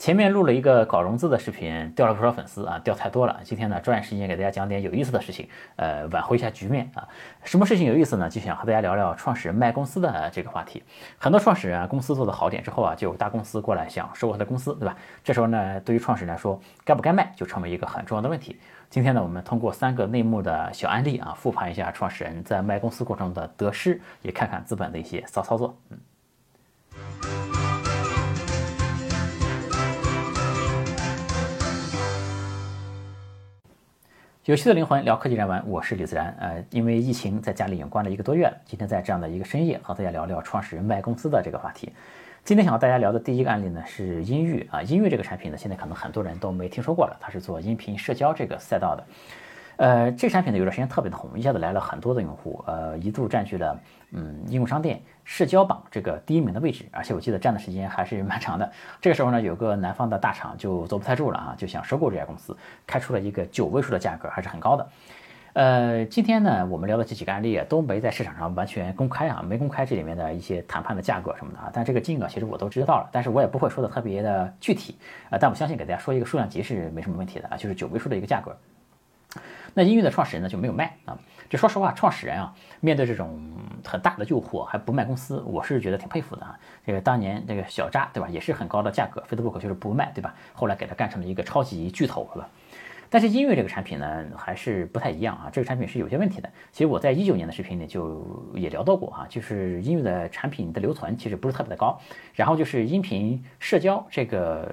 前面录了一个搞融资的视频，掉了不少粉丝啊，掉太多了。今天呢，抓紧时间给大家讲点有意思的事情，呃，挽回一下局面啊。什么事情有意思呢？就想和大家聊聊创始人卖公司的这个话题。很多创始人啊，公司做的好点之后啊，就有大公司过来想收购他的公司，对吧？这时候呢，对于创始人来说，该不该卖就成为一个很重要的问题。今天呢，我们通过三个内幕的小案例啊，复盘一下创始人在卖公司过程中的得失，也看看资本的一些骚操作，嗯。有趣的灵魂聊科技人文，我是李自然。呃，因为疫情在家里已经关了一个多月了，今天在这样的一个深夜和大家聊聊创始人卖公司的这个话题。今天想和大家聊的第一个案例呢是音域啊，音域这个产品呢，现在可能很多人都没听说过了，它是做音频社交这个赛道的。呃，这产品呢有段时间特别的红，一下子来了很多的用户，呃，一度占据了嗯应用商店社交榜这个第一名的位置，而且我记得占的时间还是蛮长的。这个时候呢，有个南方的大厂就坐不太住了啊，就想收购这家公司，开出了一个九位数的价格，还是很高的。呃，今天呢，我们聊的这几个案例啊，都没在市场上完全公开啊，没公开这里面的一些谈判的价格什么的啊，但这个金额其实我都知道了，但是我也不会说的特别的具体啊，但我相信给大家说一个数量级是没什么问题的啊，就是九位数的一个价格。那音乐的创始人呢就没有卖啊，就说实话，创始人啊面对这种很大的诱惑还不卖公司，我是觉得挺佩服的啊。这个当年这个小扎对吧，也是很高的价格，Facebook 就是不卖对吧？后来给他干成了一个超级巨头是吧？但是音乐这个产品呢还是不太一样啊，这个产品是有些问题的。其实我在一九年的视频里就也聊到过啊，就是音乐的产品的留存其实不是特别的高，然后就是音频社交这个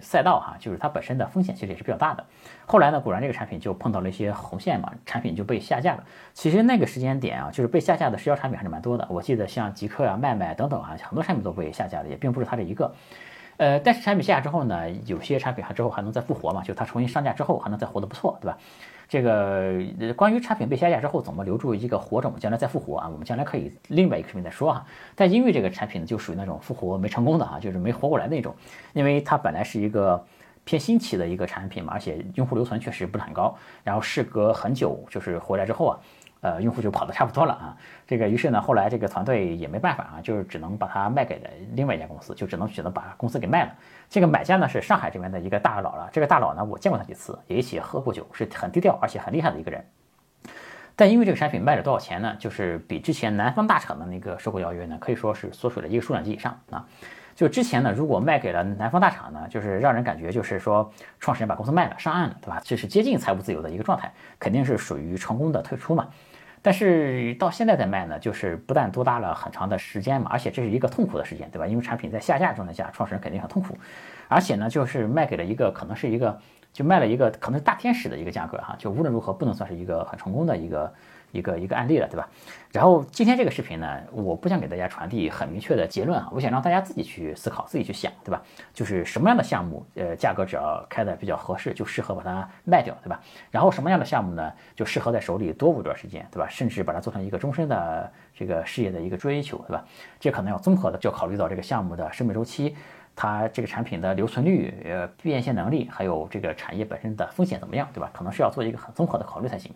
赛道哈，就是它本身的风险其实也是比较大的。后来呢，果然这个产品就碰到了一些红线嘛，产品就被下架了。其实那个时间点啊，就是被下架的社交产品还是蛮多的。我记得像极客啊、麦麦等等啊，很多产品都被下架了，也并不是它这一个。呃，但是产品下架之后呢，有些产品还之后还能再复活嘛？就它重新上架之后还能再活得不错，对吧？这个关于产品被下架之后怎么留住一个活种，将来再复活啊？我们将来可以另外一个视频再说哈。但因为这个产品呢就属于那种复活没成功的啊，就是没活过来那种，因为它本来是一个偏新奇的一个产品嘛，而且用户留存确实不是很高，然后事隔很久就是回来之后啊。呃，用户就跑得差不多了啊，这个于是呢，后来这个团队也没办法啊，就是只能把它卖给了另外一家公司，就只能选择把公司给卖了。这个买家呢是上海这边的一个大佬了，这个大佬呢我见过他几次，也一起喝过酒，是很低调而且很厉害的一个人。但因为这个产品卖了多少钱呢？就是比之前南方大厂的那个收购邀约呢，可以说是缩水了一个数量级以上啊。就之前呢，如果卖给了南方大厂呢，就是让人感觉就是说创始人把公司卖了上岸了，对吧？这是接近财务自由的一个状态，肯定是属于成功的退出嘛。但是到现在再卖呢，就是不但多搭了很长的时间嘛，而且这是一个痛苦的时间，对吧？因为产品在下架状态下，创始人肯定很痛苦，而且呢，就是卖给了一个可能是一个，就卖了一个可能是大天使的一个价格哈，就无论如何不能算是一个很成功的一个。一个一个案例了，对吧？然后今天这个视频呢，我不想给大家传递很明确的结论啊，我想让大家自己去思考，自己去想，对吧？就是什么样的项目，呃，价格只要开的比较合适，就适合把它卖掉，对吧？然后什么样的项目呢，就适合在手里多捂段时间，对吧？甚至把它做成一个终身的这个事业的一个追求，对吧？这可能要综合的，就考虑到这个项目的生命周期，它这个产品的留存率、呃，变现能力，还有这个产业本身的风险怎么样，对吧？可能是要做一个很综合的考虑才行。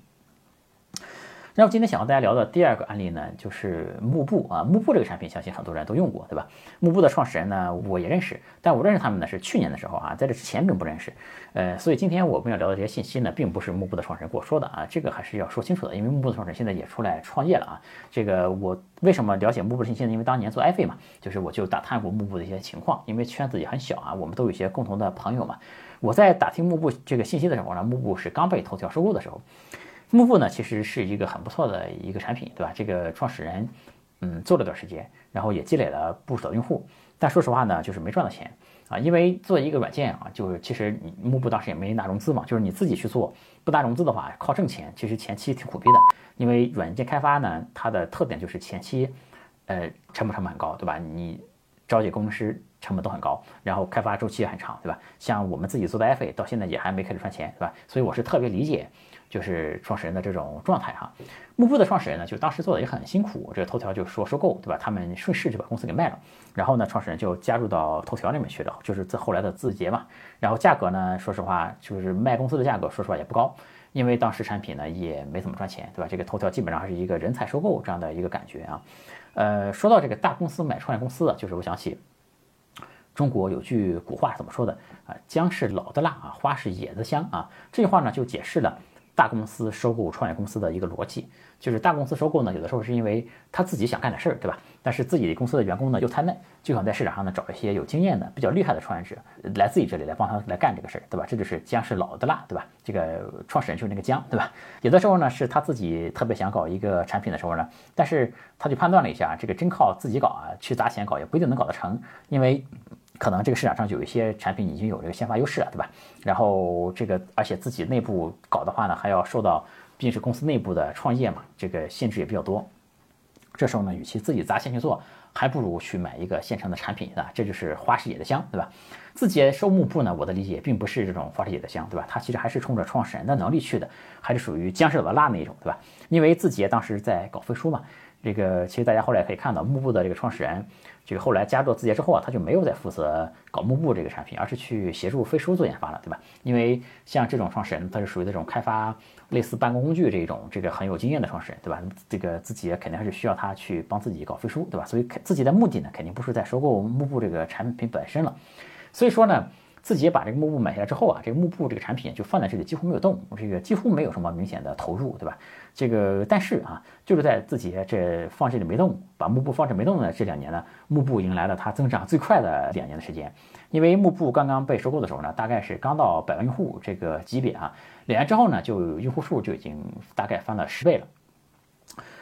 然后今天想和大家聊的第二个案例呢，就是幕布啊，幕布这个产品，相信很多人都用过，对吧？幕布的创始人呢，我也认识，但我认识他们呢是去年的时候啊，在这之前并不认识。呃，所以今天我们要聊的这些信息呢，并不是幕布的创始人跟我说的啊，这个还是要说清楚的，因为幕布的创始人现在也出来创业了啊。这个我为什么了解幕布的信息呢？因为当年做 iFi 嘛，就是我就打探过幕布的一些情况，因为圈子也很小啊，我们都有一些共同的朋友嘛。我在打听幕布这个信息的时候呢，幕布是刚被头条收购的时候。幕布呢，其实是一个很不错的一个产品，对吧？这个创始人，嗯，做了段时间，然后也积累了不少用户，但说实话呢，就是没赚到钱啊。因为做一个软件啊，就是其实幕布当时也没拿融资嘛，就是你自己去做，不拿融资的话，靠挣钱，其实前期挺苦逼的。因为软件开发呢，它的特点就是前期，呃，成本成本很高，对吧？你招几个工程师成本都很高，然后开发周期也很长，对吧？像我们自己做的 iFi 到现在也还没开始赚钱，对吧？所以我是特别理解。就是创始人的这种状态哈，幕布的创始人呢，就当时做的也很辛苦，这个头条就说收购，对吧？他们顺势就把公司给卖了，然后呢，创始人就加入到头条里面去了，就是在后来的字节嘛。然后价格呢，说实话，就是卖公司的价格，说实话也不高，因为当时产品呢也没怎么赚钱，对吧？这个头条基本上还是一个人才收购这样的一个感觉啊。呃，说到这个大公司买创业公司，就是我想起。中国有句古话怎么说的啊？姜是老的辣啊，花是野的香啊。这句话呢就解释了大公司收购创业公司的一个逻辑。就是大公司收购呢，有的时候是因为他自己想干点事儿，对吧？但是自己公司的员工呢又太嫩，就想在市场上呢找一些有经验的、比较厉害的创业者来自己这里来帮他来干这个事儿，对吧？这就是姜是老的辣，对吧？这个创始人就是那个姜，对吧？有的时候呢是他自己特别想搞一个产品的时候呢，但是他就判断了一下，这个真靠自己搞啊，去砸钱搞也不一定能搞得成，因为可能这个市场上有一些产品已经有这个先发优势了，对吧？然后这个而且自己内部搞的话呢，还要受到。毕竟是公司内部的创业嘛，这个限制也比较多。这时候呢，与其自己砸钱去做，还不如去买一个现成的产品啊，这就是花是野的香，对吧？字节收幕布呢，我的理解并不是这种花是野的香，对吧？它其实还是冲着创始人的能力去的，还是属于姜是老的辣那一种，对吧？因为字节当时在搞飞书嘛。这个其实大家后来可以看到，幕布的这个创始人，这个后来加入字节之后啊，他就没有再负责搞幕布这个产品，而是去协助飞书做研发了，对吧？因为像这种创始人，他是属于那种开发类似办公工具这种这个很有经验的创始人，对吧？这个字节肯定还是需要他去帮自己搞飞书，对吧？所以自己的目的呢，肯定不是在收购幕布这个产品本身了，所以说呢。自己把这个幕布买下来之后啊，这个幕布这个产品就放在这里，几乎没有动，这个几乎没有什么明显的投入，对吧？这个但是啊，就是在自己这放这里没动，把幕布放这没动的这两年呢，幕布迎来了它增长最快的两年的时间。因为幕布刚刚被收购的时候呢，大概是刚到百万用户这个级别啊，两年之后呢，就用户数就已经大概翻了十倍了。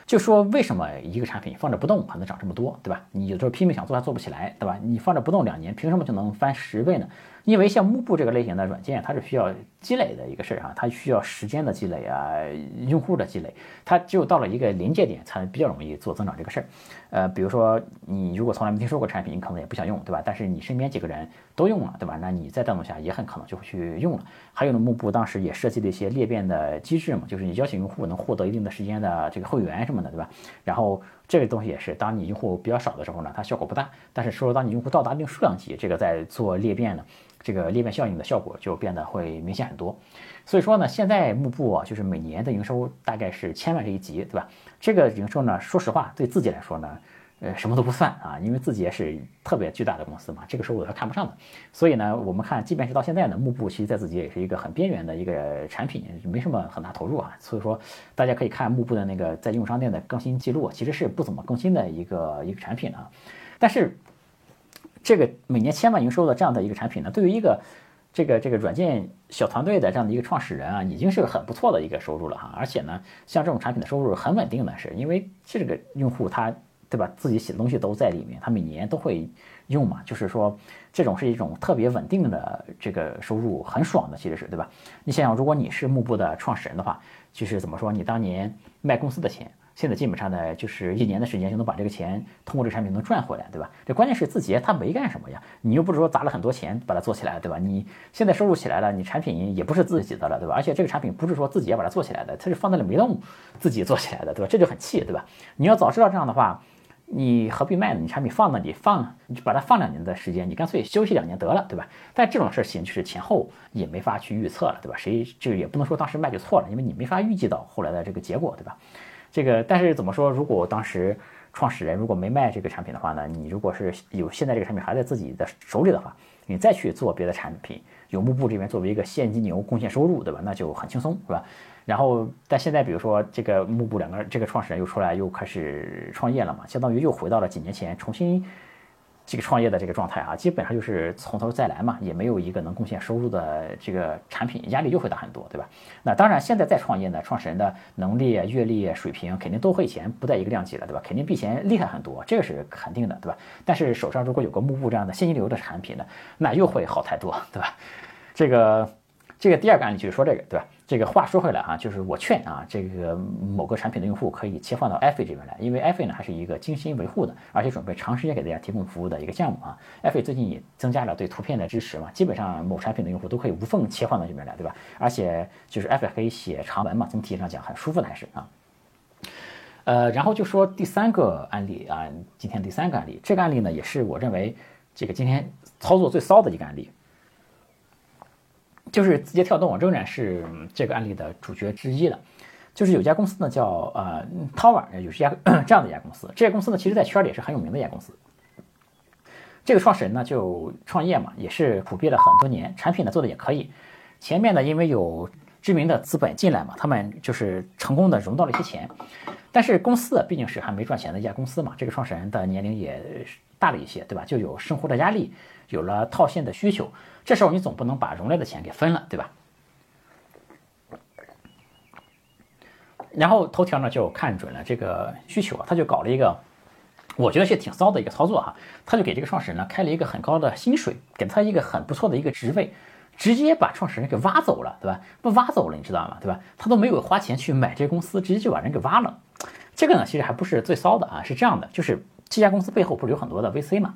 就说为什么一个产品放着不动还能涨这么多，对吧？你有时候拼命想做还做不起来，对吧？你放着不动两年，凭什么就能翻十倍呢？因为像幕布这个类型的软件，它是需要积累的一个事儿啊，它需要时间的积累啊，用户的积累，它只有到了一个临界点，才比较容易做增长这个事儿。呃，比如说你如果从来没听说过产品，你可能也不想用，对吧？但是你身边几个人都用了，对吧？那你再带动下，也很可能就会去用了。还有呢，幕布当时也设计了一些裂变的机制嘛，就是你邀请用户能获得一定的时间的这个会员什么的，对吧？然后这个东西也是，当你用户比较少的时候呢，它效果不大。但是说当你用户到达一定数量级，这个在做裂变呢，这个裂变效应的效果就变得会明显很多。所以说呢，现在幕布啊，就是每年的营收大概是千万这一级，对吧？这个营收呢，说实话对自己来说呢。呃，什么都不算啊，因为字节是特别巨大的公司嘛，这个收入他看不上的。所以呢，我们看，即便是到现在呢，幕布其实在字节也是一个很边缘的一个产品，没什么很大投入啊。所以说，大家可以看幕布的那个在应用商店的更新记录，其实是不怎么更新的一个一个产品啊。但是，这个每年千万营收的这样的一个产品呢，对于一个这个这个软件小团队的这样的一个创始人啊，已经是很不错的一个收入了哈。而且呢，像这种产品的收入很稳定的，是因为这个用户他。对吧？自己写的东西都在里面，他每年都会用嘛。就是说，这种是一种特别稳定的这个收入，很爽的，其实是对吧？你想想，如果你是幕布的创始人的话，就是怎么说？你当年卖公司的钱，现在基本上呢，就是一年的时间就能把这个钱通过这个产品能赚回来，对吧？这关键是字节他没干什么呀，你又不是说砸了很多钱把它做起来，对吧？你现在收入起来了，你产品也不是自己的了，对吧？而且这个产品不是说自己要把它做起来的，它是放在了没动，自己做起来的，对吧？这就很气，对吧？你要早知道这样的话。你何必卖呢？你产品放那里放，你就把它放两年的时间，你干脆休息两年得了，对吧？但这种事情就是前后也没法去预测了，对吧？谁就也不能说当时卖就错了，因为你没法预计到后来的这个结果，对吧？这个但是怎么说？如果当时创始人如果没卖这个产品的话呢？你如果是有现在这个产品还在自己的手里的话，你再去做别的产品，有幕布这边作为一个现金流贡献收入，对吧？那就很轻松，是吧？然后，但现在比如说这个幕布两个这个创始人又出来又开始创业了嘛，相当于又回到了几年前重新这个创业的这个状态啊，基本上就是从头再来嘛，也没有一个能贡献收入的这个产品，压力又会大很多，对吧？那当然，现在再创业呢，创始人的能力、阅历、水平肯定都和以前不在一个量级了，对吧？肯定比以前厉害很多，这个是肯定的，对吧？但是手上如果有个幕布这样的现金流的产品呢，那又会好太多，对吧？这个。这个第二个案例就是说这个，对吧？这个话说回来啊，就是我劝啊，这个某个产品的用户可以切换到 f 这边来，因为 f 呢还是一个精心维护的，而且准备长时间给大家提供服务的一个项目啊。f 最近也增加了对图片的支持嘛，基本上某产品的用户都可以无缝切换到这边来，对吧？而且就是 f 可以写长文嘛，从体验上讲很舒服的还是啊。呃，然后就说第三个案例啊，今天第三个案例，这个案例呢也是我认为这个今天操作最骚的一个案例。就是字节跳动仍然是这个案例的主角之一了。就是有家公司呢，叫呃 Tower，有一家这样的一家公司。这家公司呢，其实在圈里也是很有名的一家公司。这个创始人呢就创业嘛，也是苦逼了很多年，产品呢做的也可以。前面呢因为有知名的资本进来嘛，他们就是成功的融到了一些钱。但是公司毕竟是还没赚钱的一家公司嘛，这个创始人的年龄也大了一些，对吧？就有生活的压力，有了套现的需求。这时候你总不能把融来的钱给分了，对吧？然后头条呢就看准了这个需求啊，他就搞了一个。我觉得是挺骚的一个操作哈，他就给这个创始人呢开了一个很高的薪水，给他一个很不错的一个职位，直接把创始人给挖走了，对吧？不挖走了，你知道吗？对吧？他都没有花钱去买这个公司，直接就把人给挖了。这个呢，其实还不是最骚的啊，是这样的，就是这家公司背后不是有很多的 VC 吗？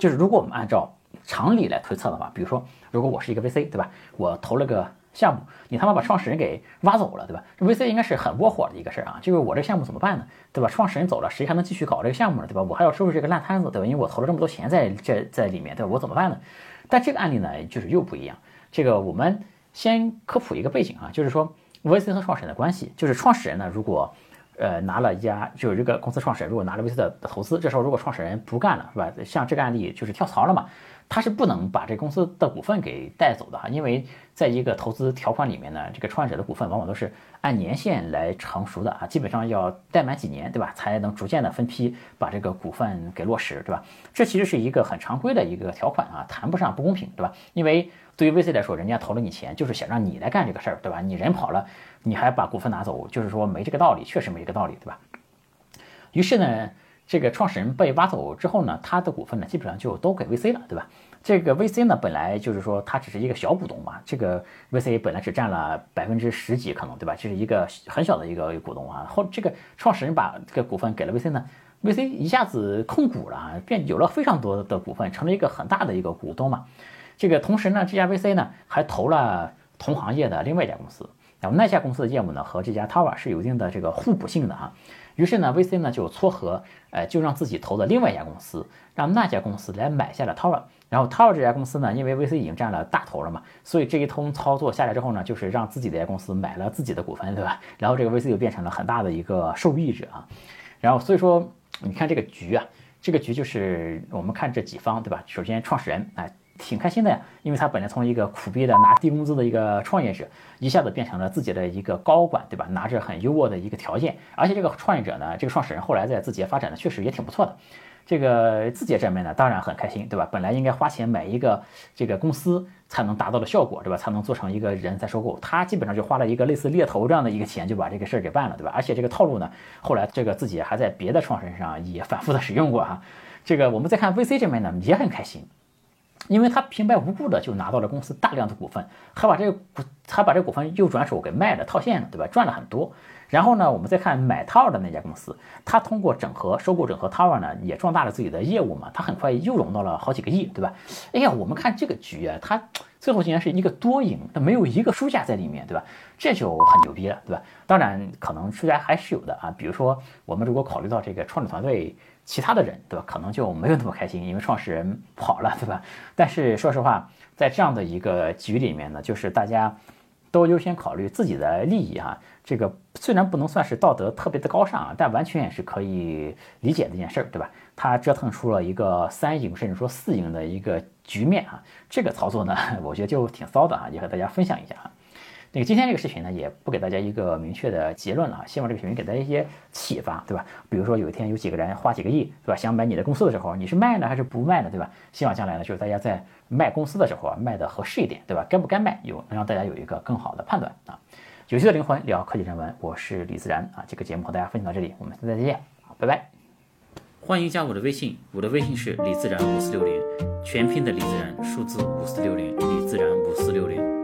就是如果我们按照常理来推测的话，比如说，如果我是一个 VC，对吧？我投了个。项目，你他妈把创始人给挖走了，对吧？VC 应该是很窝火的一个事儿啊。就是我这项目怎么办呢？对吧？创始人走了，谁还能继续搞这个项目呢？对吧？我还要收拾这个烂摊子，对吧？因为我投了这么多钱在这在里面，对吧？我怎么办呢？但这个案例呢，就是又不一样。这个我们先科普一个背景啊，就是说 VC 和创始人的关系，就是创始人呢，如果呃拿了一家，就是这个公司创始人如果拿了 VC 的投资，这时候如果创始人不干了，是吧？像这个案例就是跳槽了嘛。他是不能把这公司的股份给带走的哈，因为在一个投资条款里面呢，这个创业者的股份往往都是按年限来成熟的啊，基本上要待满几年，对吧，才能逐渐的分批把这个股份给落实，对吧？这其实是一个很常规的一个条款啊，谈不上不公平，对吧？因为对于 VC 来说，人家投了你钱，就是想让你来干这个事儿，对吧？你人跑了，你还把股份拿走，就是说没这个道理，确实没这个道理，对吧？于是呢。这个创始人被挖走之后呢，他的股份呢基本上就都给 VC 了，对吧？这个 VC 呢本来就是说他只是一个小股东嘛，这个 VC 本来只占了百分之十几可能，对吧？这是一个很小的一个股东啊。后这个创始人把这个股份给了 VC 呢，VC 一下子控股了，变有了非常多的股份，成了一个很大的一个股东嘛。这个同时呢，这家 VC 呢还投了同行业的另外一家公司，然后那家公司的业务呢和这家 Tower 是有一定的这个互补性的啊。于是呢，VC 呢就撮合，呃，就让自己投的另外一家公司，让那家公司来买下了 Tower。然后 Tower 这家公司呢，因为 VC 已经占了大头了嘛，所以这一通操作下来之后呢，就是让自己的公司买了自己的股份，对吧？然后这个 VC 就变成了很大的一个受益者啊。然后所以说，你看这个局啊，这个局就是我们看这几方，对吧？首先创始人，哎。挺开心的呀，因为他本来从一个苦逼的拿低工资的一个创业者，一下子变成了自己的一个高管，对吧？拿着很优渥的一个条件，而且这个创业者呢，这个创始人后来在字节发展的确实也挺不错的。这个字节这边呢，当然很开心，对吧？本来应该花钱买一个这个公司才能达到的效果，对吧？才能做成一个人才收购，他基本上就花了一个类似猎头这样的一个钱，就把这个事儿给办了，对吧？而且这个套路呢，后来这个字节还在别的创始人上也反复的使用过哈。这个我们再看 VC 这边呢，也很开心。因为他平白无故的就拿到了公司大量的股份，还把这个股，还把这股份又转手给卖了套现了，对吧？赚了很多。然后呢，我们再看买 Tower 的那家公司，他通过整合收购整合 Tower 呢，也壮大了自己的业务嘛。他很快又融到了好几个亿，对吧？哎呀，我们看这个局啊，他最后竟然是一个多赢，他没有一个输家在里面，对吧？这就很牛逼了，对吧？当然，可能输家还是有的啊。比如说，我们如果考虑到这个创始团队。其他的人，对吧？可能就没有那么开心，因为创始人跑了，对吧？但是说实话，在这样的一个局里面呢，就是大家都优先考虑自己的利益哈。这个虽然不能算是道德特别的高尚啊，但完全也是可以理解的一件事儿，对吧？他折腾出了一个三赢甚至说四赢的一个局面啊，这个操作呢，我觉得就挺骚的啊，也和大家分享一下啊。那个今天这个视频呢，也不给大家一个明确的结论了啊，希望这个视频给大家一些启发，对吧？比如说有一天有几个人花几个亿，对吧？想买你的公司的时候，你是卖呢还是不卖呢，对吧？希望将来呢，就是大家在卖公司的时候啊，卖的合适一点，对吧？该不该卖，有能让大家有一个更好的判断啊。有趣的灵魂聊科技人文，我是李自然啊。这个节目和大家分享到这里，我们下次再见，拜拜。欢迎加我的微信，我的微信是李自然五四六零，全拼的李自然，数字五四六零，李自然五四六零。